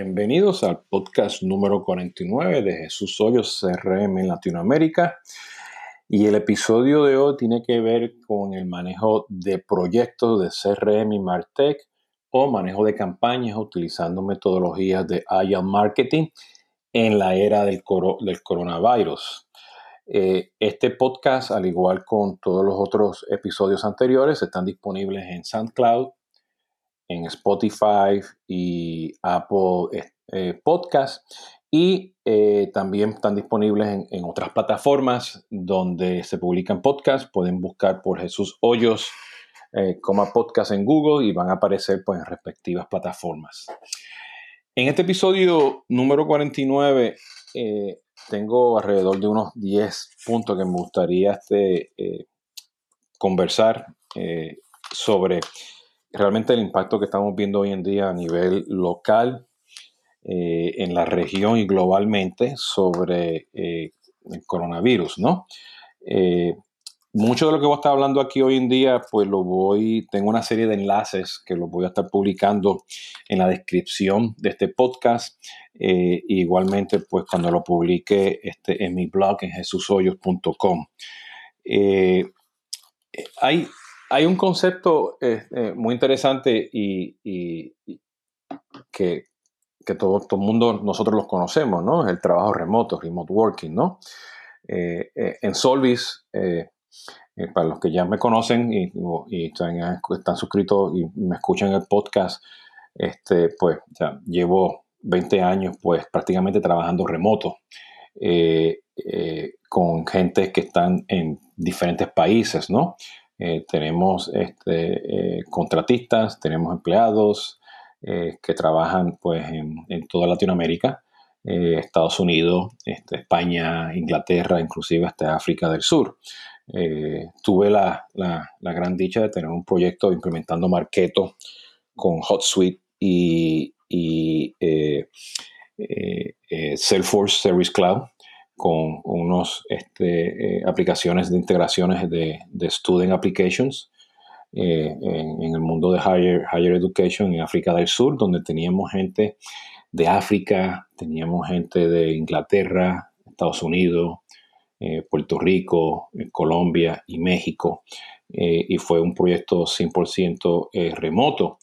Bienvenidos al podcast número 49 de Jesús Hoyos CRM en Latinoamérica. Y el episodio de hoy tiene que ver con el manejo de proyectos de CRM y Martech o manejo de campañas utilizando metodologías de Agile Marketing en la era del, del coronavirus. Eh, este podcast, al igual con todos los otros episodios anteriores, están disponibles en SoundCloud, en Spotify y Apple eh, eh, Podcast. Y eh, también están disponibles en, otras plataformas donde se publican podcasts. Pueden buscar por Jesús Hoyos, coma podcast en Google y van a aparecer pues, en respectivas plataformas. En este episodio número 49 tengo alrededor de unos 10 puntos que me gustaría este, conversar sobre realmente el impacto que estamos viendo hoy en día a nivel local, eh, en la región y globalmente sobre eh, el coronavirus, ¿no? Eh, mucho de lo que voy a estar hablando aquí hoy en día, pues lo voy, tengo una serie de enlaces que los voy a estar publicando en la descripción de este podcast. igualmente, pues cuando lo publique este, en mi blog en jesushoyos.com. hay hay un concepto este, muy interesante y, que, todo, el mundo, nosotros los conocemos, ¿no? El trabajo remoto, remote working, ¿no? Eh, eh, en Solvis, eh, para los que ya me conocen y, están, suscritos y me escuchan el podcast, este, pues ya llevo 20 años pues prácticamente trabajando remoto con gente que están en diferentes países, ¿no? Eh, tenemos este, eh, contratistas, tenemos empleados eh, que trabajan pues, en, toda Latinoamérica, Estados Unidos, este, España, Inglaterra, inclusive hasta África del Sur. tuve la, gran dicha de tener un proyecto implementando Marketo con HotSuite y, y Salesforce Service Cloud con unas este, eh, aplicaciones de integraciones de, Student Applications eh, en, el mundo de higher, higher Education en África del Sur, donde teníamos gente de África, teníamos gente de Inglaterra, Estados Unidos, eh, Puerto Rico, Colombia y México. y fue un proyecto 100% remoto.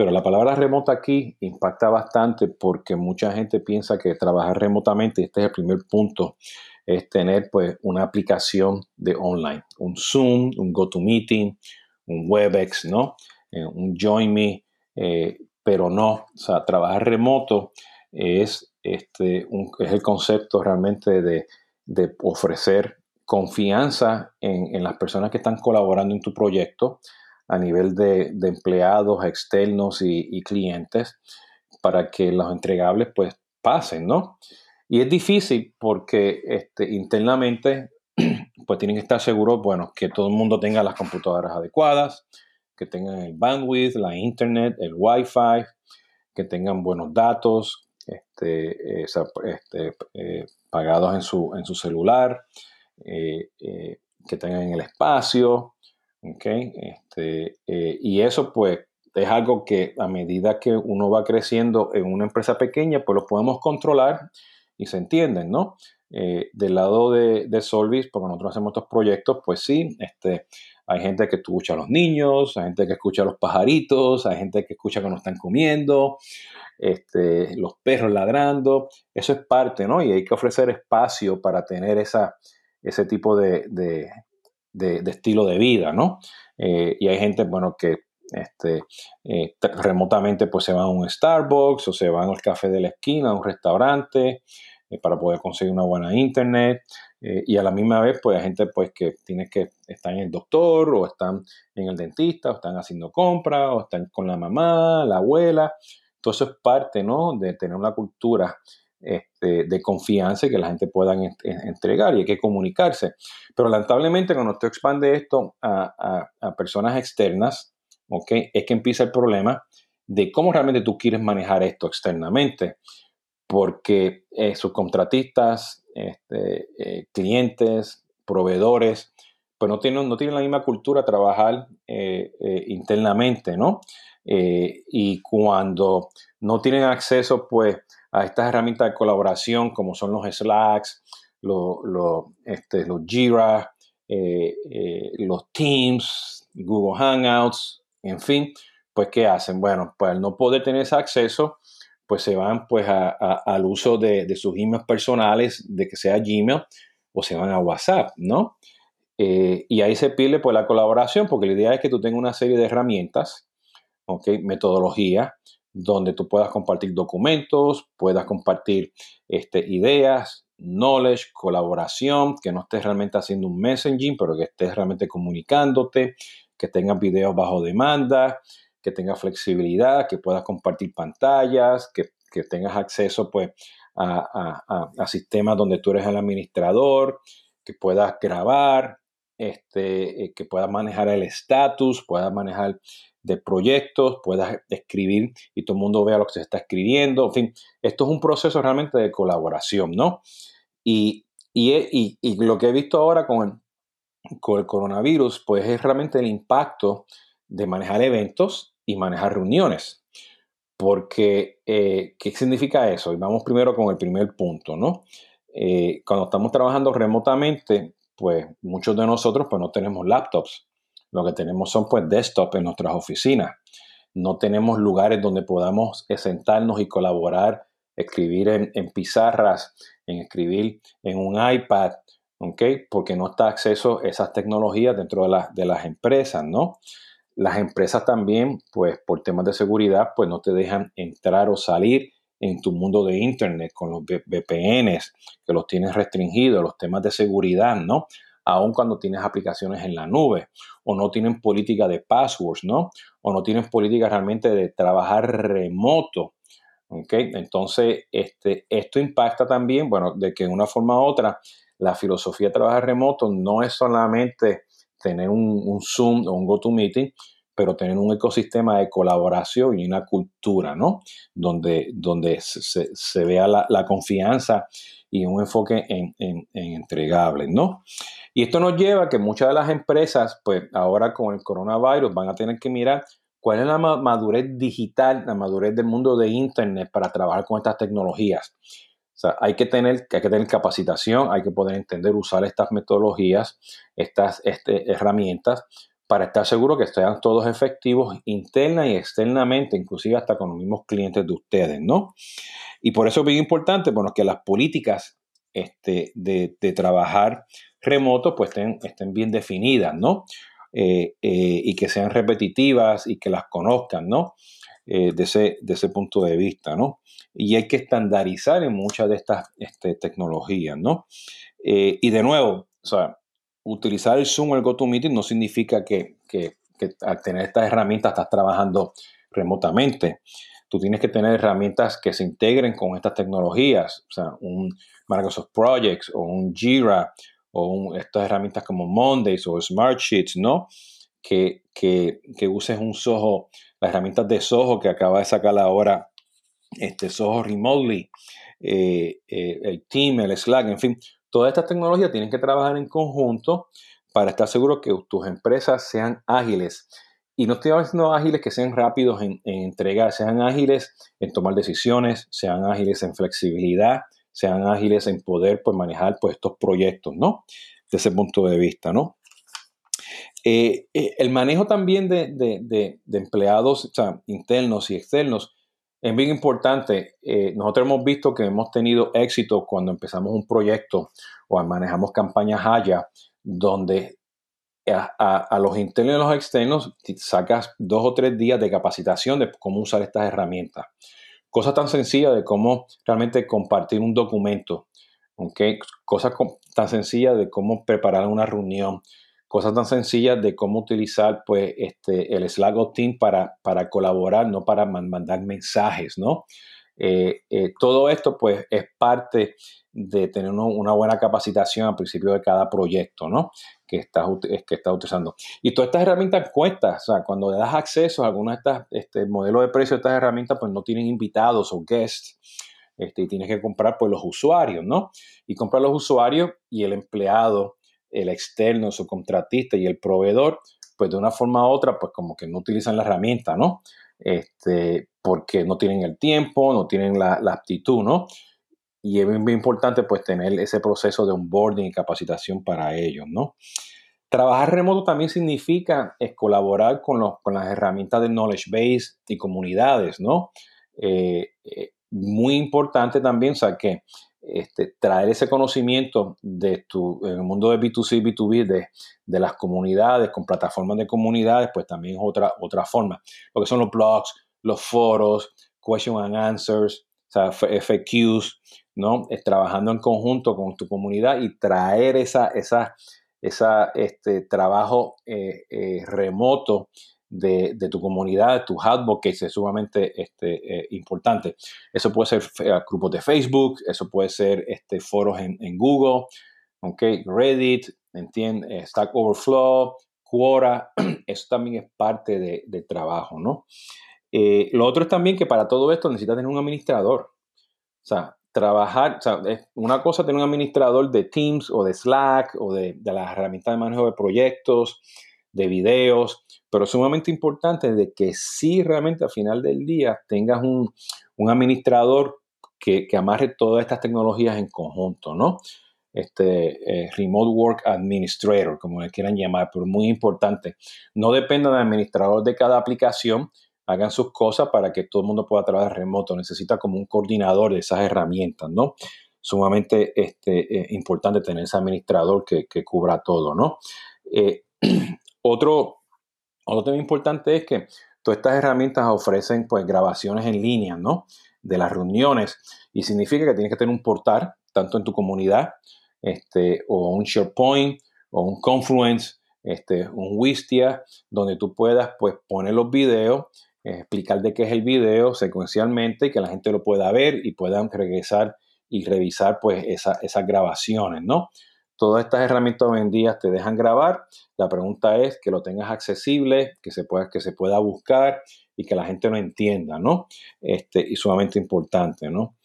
Pero la palabra remota aquí impacta bastante porque mucha gente piensa que trabajar remotamente, este es el primer punto, es tener pues una aplicación de online, un Zoom, un GoToMeeting, un WebEx, ¿no? Eh, un JoinMe, eh, pero no, o sea, trabajar remoto es, este, es el concepto realmente de, ofrecer confianza en, las personas que están colaborando en tu proyecto, a nivel de, empleados externos y, clientes para que los entregables pues pasen, ¿no? Y es difícil porque este, internamente pues tienen que estar seguros, bueno, que todo el mundo tenga las computadoras adecuadas, que tengan el bandwidth, la internet, el wifi, que tengan buenos datos, este, este eh, pagados en su, en su celular, eh, eh, que tengan el espacio, Okay, este, eh, y eso pues es algo que a medida que uno va creciendo en una empresa pequeña, pues lo podemos controlar y se entienden, ¿no? Eh, del lado de, de, Solvis, porque nosotros hacemos estos proyectos, pues sí, este, hay gente que escucha a los niños, hay gente que escucha a los pajaritos, hay gente que escucha cuando están comiendo, este, los perros ladrando, eso es parte, ¿no? Y hay que ofrecer espacio para tener esa, ese tipo de, estilo de vida, ¿no? Eh, y hay gente, bueno, que este, eh, remotamente pues se van a un Starbucks o se van al café de la esquina, a un restaurante, eh, para poder conseguir una buena internet. y a la misma vez, pues hay gente pues que tiene que estar en el doctor o están en el dentista o están haciendo compras o están con la mamá, la abuela. Todo eso es parte, ¿no? De tener una cultura este, de confianza y que la gente pueda entregar y hay que comunicarse. Pero lamentablemente cuando usted expande esto a, personas externas, ¿okay? es que empieza el problema de cómo realmente tú quieres manejar esto externamente. Porque eh, sus contratistas, este, eh, clientes, proveedores, pues no tienen, no tienen la misma cultura trabajar eh, eh, internamente, ¿no? Eh, y cuando no tienen acceso, pues, a estas herramientas de colaboración como son los Slacks, los, este, los Jira, los Teams, Google Hangouts, en fin, pues, ¿qué hacen? Bueno, pues al no poder tener ese acceso, pues se van pues al uso de, de, sus emails personales, de que sea Gmail, o se van a WhatsApp, ¿no? Eh, y ahí se pide pues la colaboración, porque la idea es que tú tengas una serie de herramientas, ¿ok? Metodología, donde tú puedas compartir documentos, puedas compartir este, ideas, knowledge, colaboración, que no estés realmente haciendo un messaging, pero que estés realmente comunicándote, que tengas videos bajo demanda, que tengas flexibilidad, que puedas compartir pantallas, que, tengas acceso pues a, a, sistemas donde tú eres el administrador, que puedas grabar, este, eh, que puedas manejar el estatus, puedas manejar de proyectos, puedas escribir y todo el mundo vea lo que se está escribiendo. En fin, esto es un proceso realmente de colaboración, ¿no? Y, y, lo que he visto ahora con el, con el coronavirus, pues es realmente el impacto de manejar eventos y manejar reuniones. Porque, eh, ¿qué significa eso? Y vamos primero con el primer punto, ¿no? Eh, cuando estamos trabajando remotamente, pues muchos de nosotros pues no tenemos laptops. Lo que tenemos son pues desktops en nuestras oficinas. No tenemos lugares donde podamos sentarnos y colaborar, escribir en, pizarras, en escribir en un iPad. Porque no está acceso a esas tecnologías dentro de, de las empresas, ¿no? Las empresas también, pues por temas de seguridad, pues no te dejan entrar o salir en tu mundo de Internet con los VPNs, que los tienes restringidos, los temas de seguridad, ¿no? Aun cuando tienes aplicaciones en la nube, o no tienen política de passwords, ¿no? O no tienen política realmente de trabajar remoto. ¿ok? Entonces, este, esto impacta también, bueno, de que de una forma u otra, la filosofía de trabajar remoto no es solamente tener un, un Zoom o un GoToMeeting, pero tener un ecosistema de colaboración y una cultura, ¿no? Donde, donde se, vea la, confianza y un enfoque en, en, entregables, ¿no? Y esto nos lleva a que muchas de las empresas, pues ahora con el coronavirus, van a tener que mirar cuál es la madurez digital, la madurez del mundo de Internet para trabajar con estas tecnologías. O sea, hay que tener, hay que tener capacitación, hay que poder entender, usar estas metodologías, estas este, herramientas para estar seguro que estén todos efectivos interna y externamente, inclusive hasta con los mismos clientes de ustedes, ¿no? Y por eso es bien importante, bueno, que las políticas este, de, trabajar remoto pues estén, estén bien definidas, ¿no? Eh, eh, y que sean repetitivas y que las conozcan, ¿no? Eh, de, ese, de ese punto de vista, ¿no? Y hay que estandarizar en muchas de estas este, tecnologías, ¿no? y de nuevo, o sea, utilizar el Zoom o el GoToMeeting no significa que, al tener estas herramientas estás trabajando remotamente. Tú tienes que tener herramientas que se integren con estas tecnologías, o sea, un Microsoft Projects o un Jira o estas herramientas como Mondays o Smartsheets, ¿no? Que, que, uses un Soho, las herramientas de Soho que acaba de sacar ahora este Soho Remotely, eh, eh, el Team, el Slack, en fin, Todas estas tecnologías tienen que trabajar en conjunto para estar seguro que tus empresas sean ágiles. Y no estoy hablando ágiles que sean rápidos en, entregar, sean ágiles en tomar decisiones, sean ágiles en flexibilidad, sean ágiles en poder pues, manejar pues, estos proyectos, ¿no? De ese punto de vista, ¿no? Eh, eh, el manejo también de, empleados internos y externos es bien importante. Eh, nosotros hemos visto que hemos tenido éxito cuando empezamos un proyecto o manejamos campañas allá, donde a, los internos y los externos sacas dos o tres días de capacitación de cómo usar estas herramientas. Cosas tan sencillas de cómo realmente compartir un documento, ¿okay? cosas tan sencillas de cómo preparar una reunión, cosas tan sencillas de cómo utilizar pues, este, el Slack o Team para, para colaborar, no para mandar mensajes, ¿no? Eh, eh, todo esto pues es parte de tener una buena capacitación al principio de cada proyecto, ¿no? Que estás, que estás utilizando. Y todas estas herramientas cuestan, o sea, cuando le das acceso a algunos de estas este, modelos de precio de estas herramientas, pues no tienen invitados o guests. Este, y tienes que comprar pues los usuarios, ¿no? Y comprar los usuarios y el empleado el externo, su contratista y el proveedor, pues de una forma u otra, pues como que no utilizan la herramienta, ¿no? Este, porque no tienen el tiempo, no tienen la, la aptitud, ¿no? Y es muy importante pues tener ese proceso de onboarding y capacitación para ellos, ¿no? Trabajar remoto también significa es colaborar con, los, con las herramientas de knowledge base y comunidades, ¿no? Eh, eh, muy importante también, o sea, que este, traer ese conocimiento de tu, en el mundo de B2C, B2B, de, de, las comunidades, con plataformas de comunidades, pues también es otra, otra forma. Lo que son los blogs, los foros, question and answers, o sea, FAQs, ¿no? Es trabajando en conjunto con tu comunidad y traer esa, esa esa, este trabajo eh, eh, remoto de, tu comunidad, de tu que es sumamente este, eh, importante. Eso puede ser grupos de Facebook, eso puede ser este, foros en, Google, okay, Reddit, Stack Overflow, Quora, eso también es parte de, trabajo, ¿no? lo otro es también que para todo esto necesitas tener un administrador. O sea, trabajar, es una cosa tener un administrador de Teams o de Slack o de, las herramientas de manejo de proyectos, de videos, pero sumamente importante de que sí realmente al final del día tengas un, administrador que, amarre todas estas tecnologías en conjunto, ¿no? Este eh, Remote Work Administrator, como le quieran llamar, pero muy importante. No dependa del administrador de cada aplicación, hagan sus cosas para que todo el mundo pueda trabajar remoto. Necesita como un coordinador de esas herramientas, ¿no? Sumamente este, eh, importante tener ese administrador que, cubra todo, ¿no? Eh, otro, otro tema importante es que todas estas herramientas ofrecen pues grabaciones en línea, ¿no? De las reuniones y significa que tienes que tener un portal tanto en tu comunidad este, o un SharePoint o un Confluence, este, un Wistia, donde tú puedas pues poner los videos explicar de qué es el video secuencialmente y que la gente lo pueda ver y puedan regresar y revisar pues esas grabaciones, ¿no? Todas estas herramientas hoy en día te dejan grabar. La pregunta es que lo tengas accesible, que se pueda, que se pueda buscar y que la gente lo entienda, ¿no? Este, y sumamente importante, ¿no?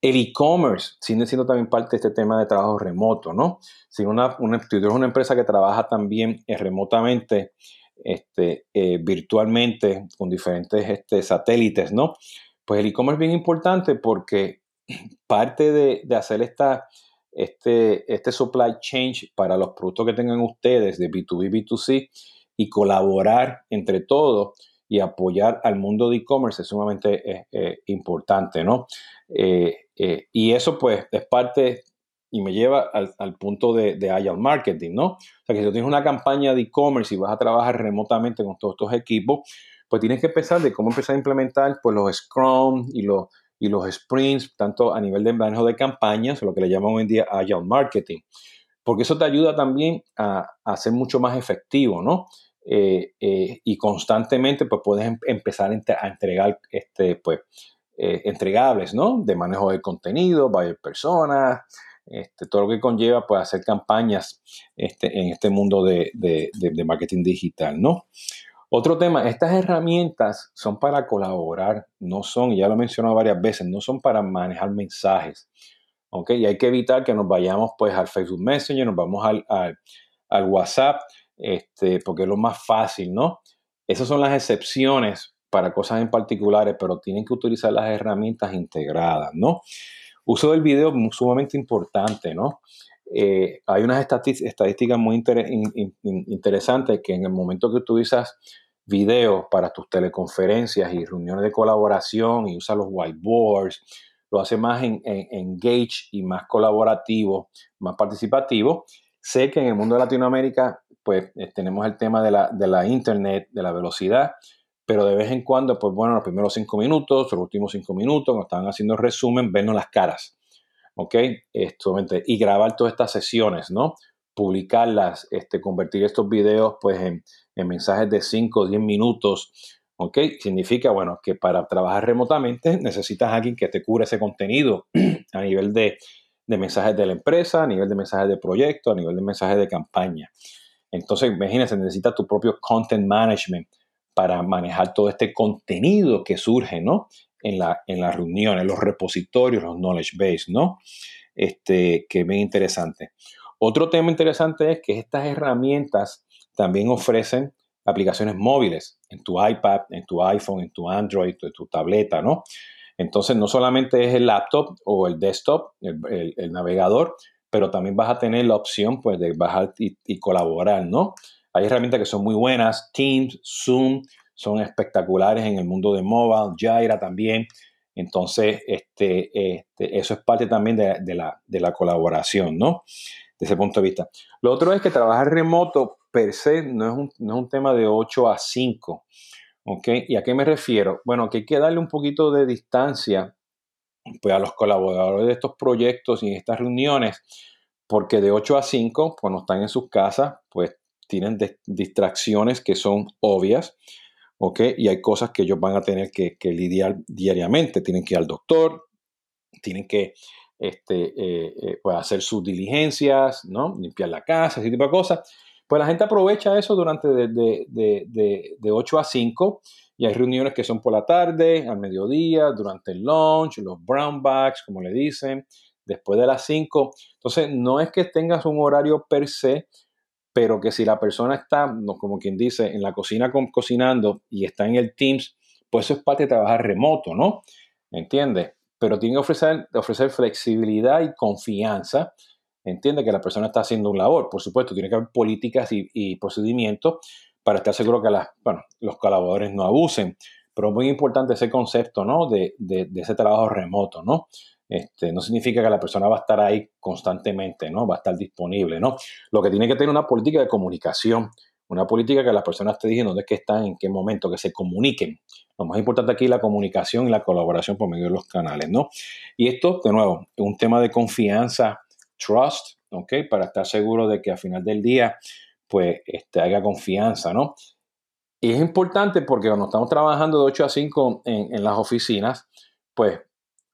El e-commerce sigue siendo también parte de este tema de trabajo remoto, ¿no? Si una, una, una empresa que trabaja también eh, remotamente, este, eh, virtualmente con diferentes este, satélites, ¿no? Pues el e-commerce es bien importante porque parte de, hacer esta, este, este supply chain para los productos que tengan ustedes de B2B, B2C y colaborar entre todos y apoyar al mundo de e-commerce es sumamente eh, eh, importante, ¿no? y eso pues es parte y me lleva al, punto de, de, Agile Marketing, ¿no? O sea, que si tú tienes una campaña de e-commerce y vas a trabajar remotamente con todos estos equipos, pues tienes que empezar de cómo empezar a implementar pues, los Scrum y los, y los sprints, tanto a nivel de manejo de campañas, lo que le llaman hoy en día Agile Marketing, porque eso te ayuda también a, a ser mucho más efectivo, ¿no? Eh, eh, y constantemente pues puedes em, empezar a entregar este, pues, eh, entregables, ¿no? De manejo de contenido, varias personas, este, todo lo que conlleva pues, hacer campañas este, en este mundo de, marketing digital, ¿no? Otro tema, estas herramientas son para colaborar, no son, ya lo he mencionado varias veces, no son para manejar mensajes, ¿ok? Y hay que evitar que nos vayamos pues al Facebook Messenger, nos vamos al, al, WhatsApp, este, porque es lo más fácil, ¿no? Esas son las excepciones para cosas en particulares, pero tienen que utilizar las herramientas integradas, ¿no? Uso del video sumamente importante, ¿no? Eh, hay unas estadísticas muy interesantes que en el momento que tú usas video para tus teleconferencias y reuniones de colaboración y usas los whiteboards, lo hace más en, engage y más colaborativo, más participativo. Sé que en el mundo de Latinoamérica, pues eh, tenemos el tema de la, de la internet, de la velocidad, pero de vez en cuando, pues bueno, los primeros cinco minutos, los últimos cinco minutos, cuando estaban haciendo resumen, vernos las caras, ¿ok? Esto, y grabar todas estas sesiones, ¿no? Publicarlas, este, convertir estos videos, pues, en, mensajes de 5 o 10 minutos, ¿ok? Significa, bueno, que para trabajar remotamente necesitas a alguien que te cure ese contenido a nivel de, de mensajes de la empresa, a nivel de mensajes de proyecto, a nivel de mensajes de campaña. Entonces, imagínense, necesitas tu propio content management para manejar todo este contenido que surge, ¿no? En la, en las reuniones, los repositorios, los knowledge base, ¿no? Este, que es bien interesante. Otro tema interesante es que estas herramientas también ofrecen aplicaciones móviles en tu iPad, en tu iPhone, en tu Android, en tu tableta, ¿no? Entonces, no solamente es el laptop o el desktop, el, navegador, pero también vas a tener la opción pues, de bajar y, colaborar, ¿no? Hay herramientas que son muy buenas, Teams, Zoom, son espectaculares en el mundo de mobile, Jaira también. Entonces, este, este, eso es parte también de, la, de la colaboración, ¿no? De ese punto de vista. Lo otro es que trabajar remoto per se no es un, no es un tema de 8 a 5. ¿Ok? ¿Y a qué me refiero? Bueno, que hay que darle un poquito de distancia pues, a los colaboradores de estos proyectos y estas reuniones, porque de 8 a 5, cuando están en sus casas, pues tienen distracciones que son obvias, ¿ok? Y hay cosas que ellos van a tener que, lidiar diariamente. Tienen que ir al doctor, tienen que este, eh, eh, pues, hacer sus diligencias, ¿no? Limpiar la casa, ese tipo de cosas. Pues la gente aprovecha eso durante de, 8 a 5 y hay reuniones que son por la tarde, al mediodía, durante el lunch, los brown bags, como le dicen, después de las 5. Entonces, no es que tengas un horario per se, pero que si la persona está, como quien dice, en la cocina cocinando y está en el Teams, pues eso es parte de trabajar remoto, ¿no? ¿Entiendes? Pero tiene que ofrecer, ofrecer flexibilidad y confianza entiende que la persona está haciendo un labor. Por supuesto, tiene que haber políticas y, procedimientos para estar seguro que los colaboradores no abusen. Pero muy importante ese concepto ¿no? de, ese trabajo remoto. ¿no? Este, no significa que la persona va a estar ahí constantemente, ¿no? va a estar disponible. ¿no? Lo que tiene que tener una política de comunicación, una política que la persona esté diciendo dónde que están, en qué momento, que se comuniquen. Lo más importante aquí es la comunicación y la colaboración por medio de los canales. ¿no? Y esto, de nuevo, es un tema de confianza trust, ¿ok? Para estar seguro de que al final del día, pues, este, haya confianza, ¿no? Y es importante porque cuando estamos trabajando de 8 a 5 en, las oficinas, pues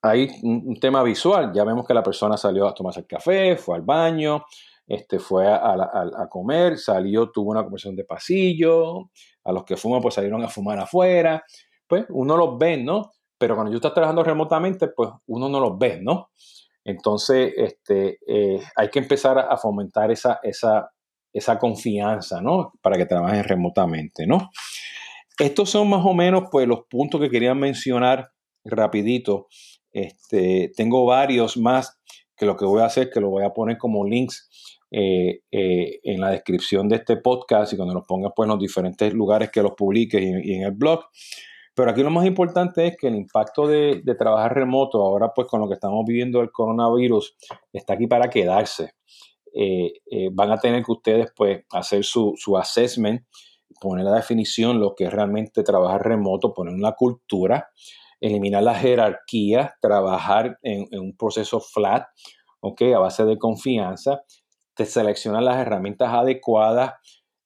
hay un, tema visual. Ya vemos que la persona salió a tomarse el café, fue al baño, este, fue a, comer, salió, tuvo una conversación de pasillo, a los que fuman, pues salieron a fumar afuera. Pues uno los ve, ¿no? Pero cuando yo estás trabajando remotamente, pues uno no los ve, ¿no? Entonces, este, eh, hay que empezar a fomentar esa, esa, esa confianza, ¿no? Para que trabajen remotamente, ¿no? Estos son más o menos, pues, los puntos que quería mencionar rapidito. Este, tengo varios más que lo que voy a hacer, que lo voy a poner como links eh, eh, en la descripción de este podcast y cuando los pongas pues, en los diferentes lugares que los publiques y en el blog. Pero aquí lo más importante es que el impacto de, trabajar remoto, ahora pues con lo que estamos viviendo el coronavirus, está aquí para quedarse. Eh, van a tener que ustedes pues hacer su, su assessment, poner la definición, lo que es realmente trabajar remoto, poner una cultura, eliminar la jerarquía, trabajar en, un proceso flat, ¿ok? A base de confianza, te seleccionar las herramientas adecuadas,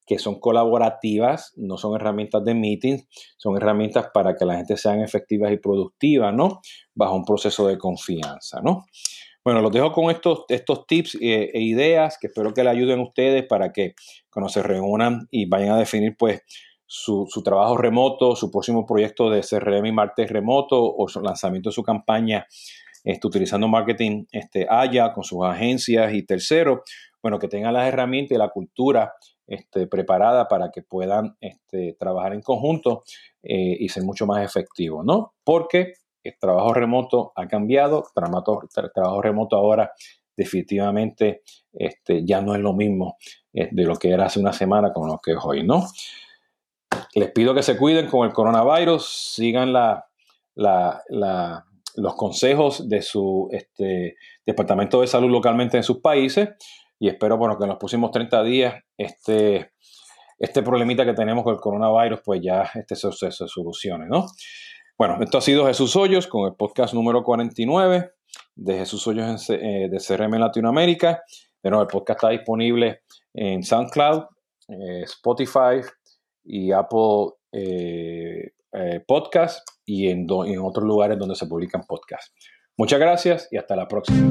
que son colaborativas, no son herramientas de meetings, son herramientas para que la gente sean efectivas y productivas, ¿no? Bajo un proceso de confianza, ¿no? Bueno, los dejo con estos, estos tips e, e ideas que espero que le ayuden a ustedes para que cuando se reúnan y vayan a definir, pues, su, trabajo remoto, su próximo proyecto de CRM y martes remoto o su lanzamiento de su campaña este, utilizando marketing este, allá con sus agencias y terceros, bueno, que tengan las herramientas y la cultura este, preparada para que puedan este, trabajar en conjunto eh, y ser mucho más efectivos, ¿no? Porque el trabajo remoto ha cambiado, trabajo remoto ahora definitivamente este, ya no es lo mismo eh, de lo que era hace una semana con lo que es hoy, ¿no? Les pido que se cuiden con el coronavirus, sigan la, los consejos de su este, departamento de salud localmente en sus países y espero bueno, que en los próximos 30 días este, este problemita que tenemos con el coronavirus pues ya este se, se, solucione, ¿no? Bueno, esto ha sido Jesús Hoyos con el podcast número 49 de Jesús Hoyos eh, de CRM Latinoamérica. De nuevo, el podcast está disponible en SoundCloud, eh, Spotify y Apple eh, Podcast y en, en otros lugares donde se publican podcasts. Muchas gracias y hasta la próxima.